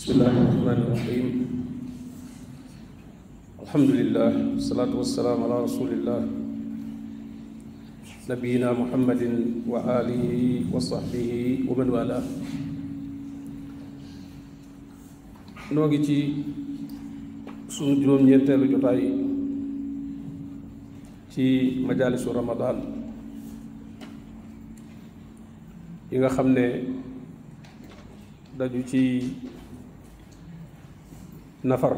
بسم الله الرحمن الرحيم. الحمد لله والصلاة والسلام على رسول الله. نبينا محمد وآله وصحبه ومن والاه. noo ngi ci sunu juróom-ñeenteelu jotaay ci majaalisu ramadan yi nga xam nafar.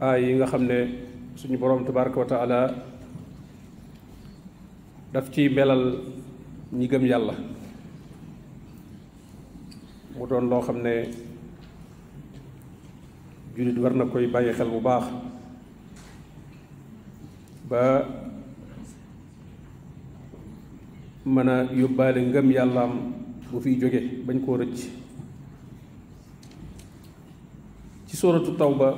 Aay yi nga xam ne suñu boroom tabaraka wa taala daf ci melal ñi gëm yàlla. Mu doon loo xam ne jullit war na koy bàyyi xel bu baax. Ba mën a yóbbaale ngëm yàllaam bu fiy jóge bañ koo rëcc سورة التوبة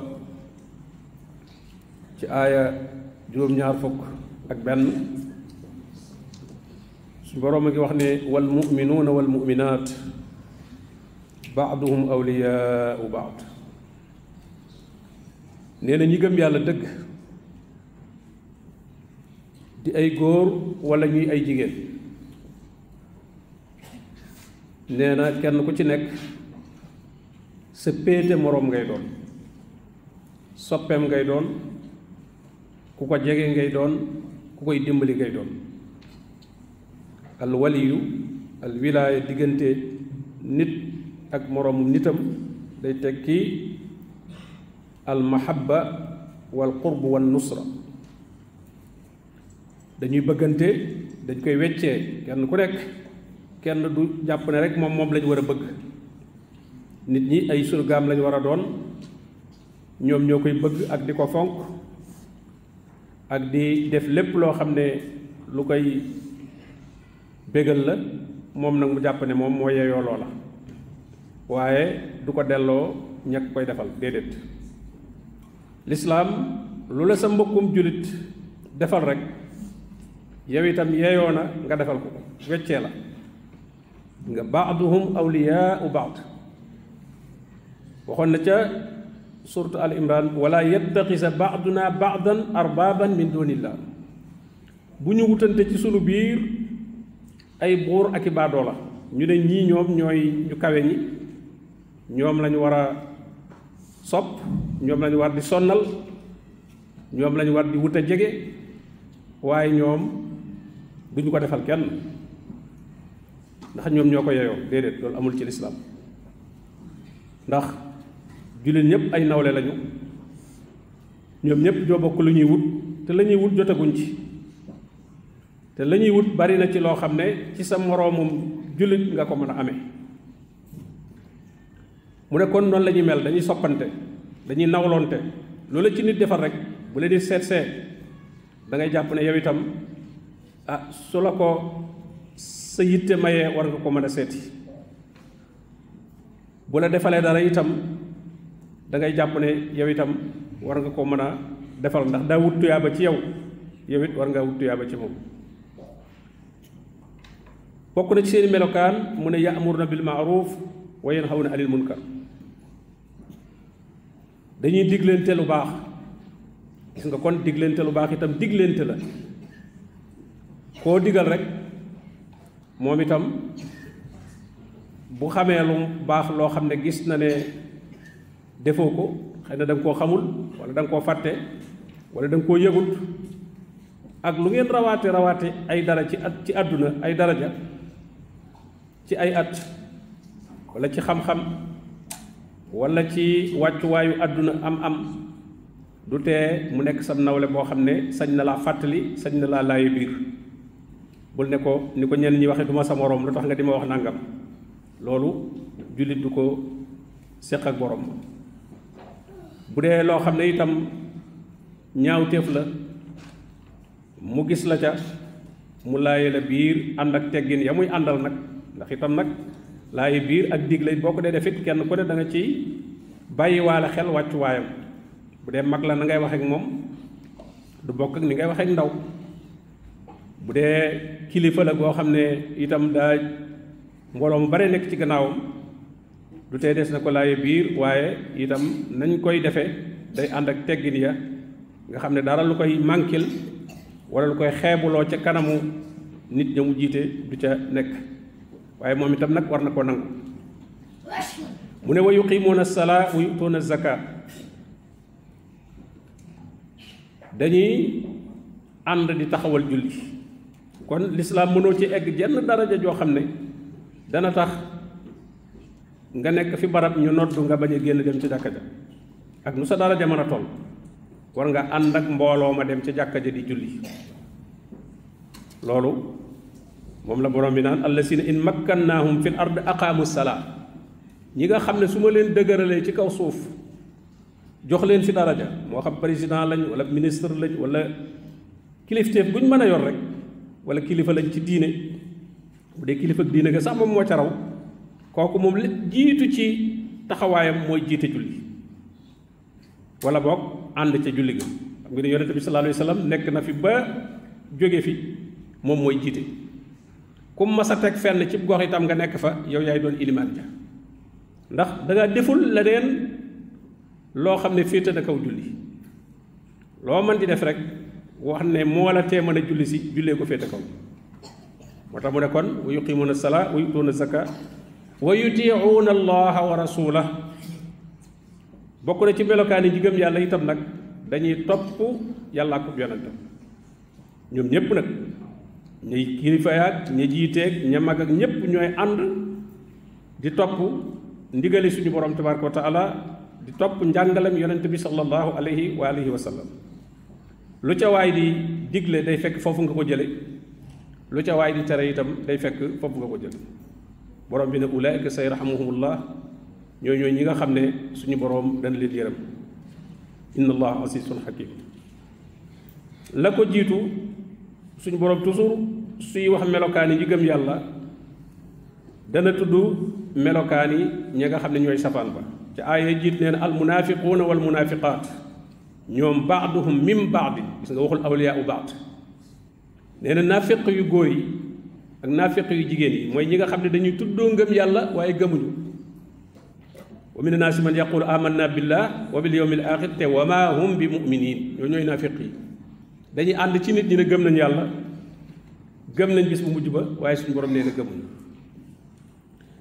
في آية جروم نيار فوك اك بن والمؤمنون والمؤمنات بعضهم اولياء بعض نينا ني گم يالا دك دي اي غور ولا ني اي جيجين نينا كين كو سي نيك سي پيتي soppeem ngay doon ku ko jege ngay doon ku koy dimbali ngay doon. Al waliyu al wilaaya diggante nit ak moroom nitam day tekki al mahabba wal qurb wal nusra. Dañuy bëggante dañ koy weccee kenn ku nekk kenn du jàpp ne rek moom moom lañ war a bëgg. Nit ñi ay surgaam lañ war a doon ñoom ñoo koy bëgg ak di ko fonk ak di def lépp loo xam ne lu koy bégal la moom nag mu jàpp ne moom moo yeyoo loola. Waaye du ko delloo ñàkk koy defal déedéet. Lislaam lu la sa mbokkum jullit defal rek yow itam yeyoo na nga defal ko weccee la. Nga baaduhum awliyaau baad waxoon na ca suratu al imran wala yattaxisa baaduna baadan arbaaban min dunillah. Bu ñu wutante ci sunu biir ay buur ak i baadoo la ñu ne ñii ñoom ñooy ñu kawe ñi. Ñoom lañu war a sopp lañu war di sonnal ñoom lañu war di wut a jege waaye ñoom ko defal kenn. Ndax ñoom ñoo ko yeyoo déedéet amul ci lislaam. Ndax jullit ñëpp ay nawle lañu. Ñoom ñëpp ñoo bokk lu ñuy wut te la ñuy wut jotaguñ ci. Te la wut bari na ci loo xam ne ci sa moroomum jullit nga ko mu ne kon noonu la mel dañuy soppante dañuy nawlonte. Loolu ci nit defal rek bu leen di seet seet da ngay jàpp ne yow itam ah su la ko sa yitte mayee war nga ko mën a bu la dara itam da ngay jàpp ne yow itam war nga ko mën defal ndax daa wut tuyaaba ci yow yow it war nga wut tuyaaba ci moom. Bokk na ci seeni melokaan mu ne bil ma'ruf wa yanhawna anil munkar. Dañuy diglente lu baax. Gis nga kon diglente lu baax itam diglente la. Koo digal rek moom itam bu xamee lu baax loo xam ne gis na ne defoo ko xëy na da nga koo xamul wala da nga koo fàtte wala da nga koo yëgut ak lu ngeen rawaate rawaate ay dara ci at ci àdduna ay daraja ci ay at wala ci xam-xam wala ci wàccuwaayu àdduna am-am du tee mu nekk sam nawle boo xam ne sañ na laa fàttali sañ na laa laayu biir. Bul ne ko ni ko ñenn ñi waxee du ma sa moroom lu tax nga di ma wax nangam. Loolu jullit du ko séq ak borom bu dee loo xam ne itam ñaawteef la mu gis la ca mu laaye la biir ànd ak teggin ya muy àndal nag. Ndax itam nag laaye biir ak digle boo ko dee def it kenn ku ne da nga ci bàyyiwaale xel wàccuwaayam. Bu dee mag la na ngay wax ak moom du bokk ak ni ngay wax ak ndaw. Bu dee kilifa la goo xam itam daa mbooloo mu bare nekk ci gannaawam du tey des na ko laaye biir waaye itam nañ koy defee day ànd ak teggin ya nga xam ne dara lu koy mànkil wala lu koy xeebuloo ca kanamu nit ña mu jiite du ca nekk. Waaye moom itam nag war na ko nangu. Mu ne wa yuqimuuna salaa wa yutuuna zaka dañuy ànd di taxawal julli. Kon lislaam mënoo ci egg jenn daraja joo xam ne dana tax nga nekk fi barab ñu noddu nga bañ a génn dem ci jàkka ja. Ak nu sa daraja mën a toll war nga ànd ak mbooloo ma dem ci jàkka ja di julli. Loolu moom la borom bi naan allasina in makkannaahum fil ard aqaamu salaa ñi nga xam ne su ma leen dëgëralee ci kaw suuf jox leen fi daraja moo xam président lañ wala ministre lañ wala kilifteef bu ñu mën a yor rek wala kilifa lañ ci diine. Bu dee kilifa diine ga sax moom moo ca raw kooku moom li jiitu ci taxawaayam mooy jiite julli wala boog ànd ca julli ga. Xam nga ne yonente bi sallallahu alayhi wa sallam nekk na fi ba jóge fi moom mooy jiite. Kum mas a teg fenn ci gox itam nga fa yow yaay doon ilimaan ja ndax da nga deful leneen loo xam ne féete na kaw julli. Loo mën di def rek wax ne la julli si jullee ko féete kaw. Moo tax mu ne kon wa yuqimuuna salaa wa wa yutiicuuna allaha wa rasulah bokk na ci melokaani ji gëm yàlla itam nag dañuy topp yàlla ak yonentam ñoom ñépp nag ñuy kilifa yaag ña jiiteeg ña mag ak ñépp ñooy ànd di topp ndigali suñu borom tabaraka wa taala di topp njàngalem yonent bi sallallahu alayhi wa alihi wa sallam. Lu ca waay di digle day fekk foofu nga ko jële lu ca waay di tere itam day fekk foofu nga ko jële borom bi ne ulaika sayrahamuhumullah ñooy ñooy ñi nga xam ne suñu borom dana leen yërëm inna allah asisun hakim la ko jiitu suñu borom toujours suy wax melokaani yi gëm yàlla dana tudd melokaani ñi nga xam ne ñooy ba ca aaya jiit nee na al munafiquuna wal munafiqaat ñoom baaduhum min baadi gis nga waxul awliyaa u baad nee na naafiq yu góor yi ak naafiq yu jigéen yi mooy ñi nga xam ne dañuy tuddoo ngëm yàlla waaye gëmuñu. wa min annaasi man yaqulu amanna billah wa bil yawmil axir te wa ma hum bi muminin ñoo ñooy naafiq yi. dañuy ànd ci nit ñi ne gëm nañ yàlla gëm nañ bis bu mujj ba waaye suñu borom nee na gëmuñu.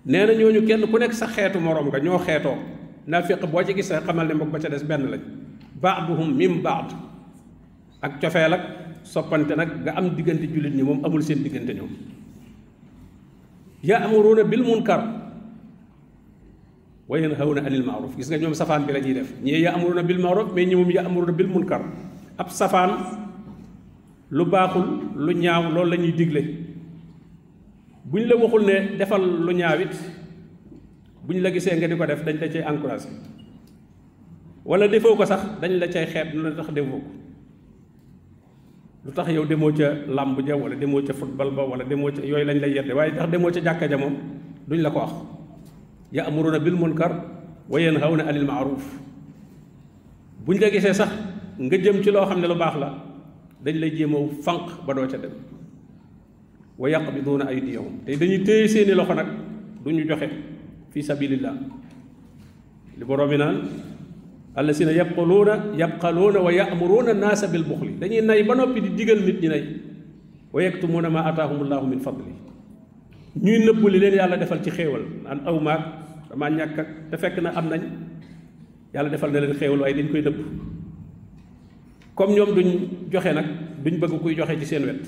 nee kenn ku nekk sa xeetu moroom nga ñoo xeetoo. naafiq boo ci gis rek xamal ne mbokk ba ca des benn lañ baaduhum min baad ak cofeel ak soppante nag nga am diggante jullit ñi moom amul seen diggante ñoom يأمرون بالمنكر. وينهون عن المعروف. يسنا نيوم صفان بلا ني ديف ني يأمرون بالمعروف مي نيوم يأمرون بالمنكر. اب صفان لو باخول لو نياو لول لا ني ديغلي بوين لا واخول ني ديفال لو نياويت بوين لا غيسه nga diko def dañ la cey encourager. wala defoko sax dañ la cey xeb lu tax defoko lu tax yow demoo ca làmb ja wala demoo ca football ba wala demoo ca yooyu lañ lay yedde waaye tax demoo ca jàkka ja moom duñ la ko wax ya'muruna bil munkar wa yanhawna anil ma'ruf buñ la gisee sax nga jëm ci loo xam ne lu baax la dañ lay jéemaw fànq ba doo ca dem wa yaqbiduuna aydiyahum te dañuy téye seeni loxo nag du ñu joxe fi sabilillah li borom bi naan الذين يبقلون يبقلون ويأمرون الناس بالبخل. دانيي ناي با نوبي دي ديغال نيت ني ناي. ويكتمون ما آتاهم الله من فضله. ني نيبولي لين يالا ديفال سي خيوال. أن أو ما ما نياك. تا فك نا أم ناني. يالا ديفال نالين خيوال واي دنج كوي نيب كوم نيوم دون جوخي نا دون بغ كوي جوخي سي سين ويت.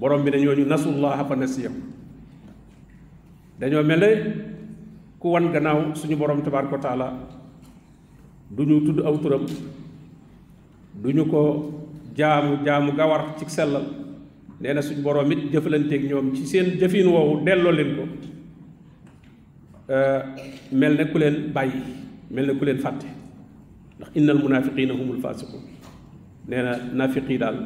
بوروم بي دانيو نسوا الله فنسيهم. دانيو ملي ku wan gannaaw suñu borom tabaaraka wa taala du ñu tudd aw turam du ñu ko jaamu jaamu gawar ci sellal. Nee na suñu borom it jëflanteeg ñoom ci seen jëfin woowu delloo leen ko. Mel ne ku leen bàyyi mel ne ku leen fàtte. Ndax innal munafiqina humul fasiqun nee na nafiq yi daal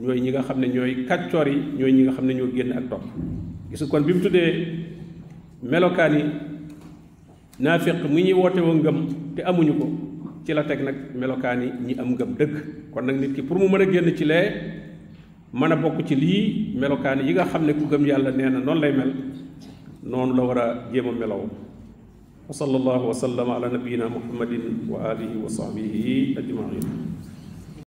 ñooy ñi nga xam ne ñooy kàccoor yi ñooy ñi nga xam ne ñoo génn ak topp. Gis kon bi mu tuddee naafiq mu ñuy woote woo ngëm te amuñu ko. Ci la teg nag melokaan yi ñi am ngëm dëgg. Kon nag nit ki pour mu mën a génn ci lee mën a ci lii melokaan yi nga xam ku gëm yàlla nee na lay mel noonu la war a jéem a melaw wa sallallahu wa sallama ala nabiyina muhammadin wa alihi wa sahbihi ajmain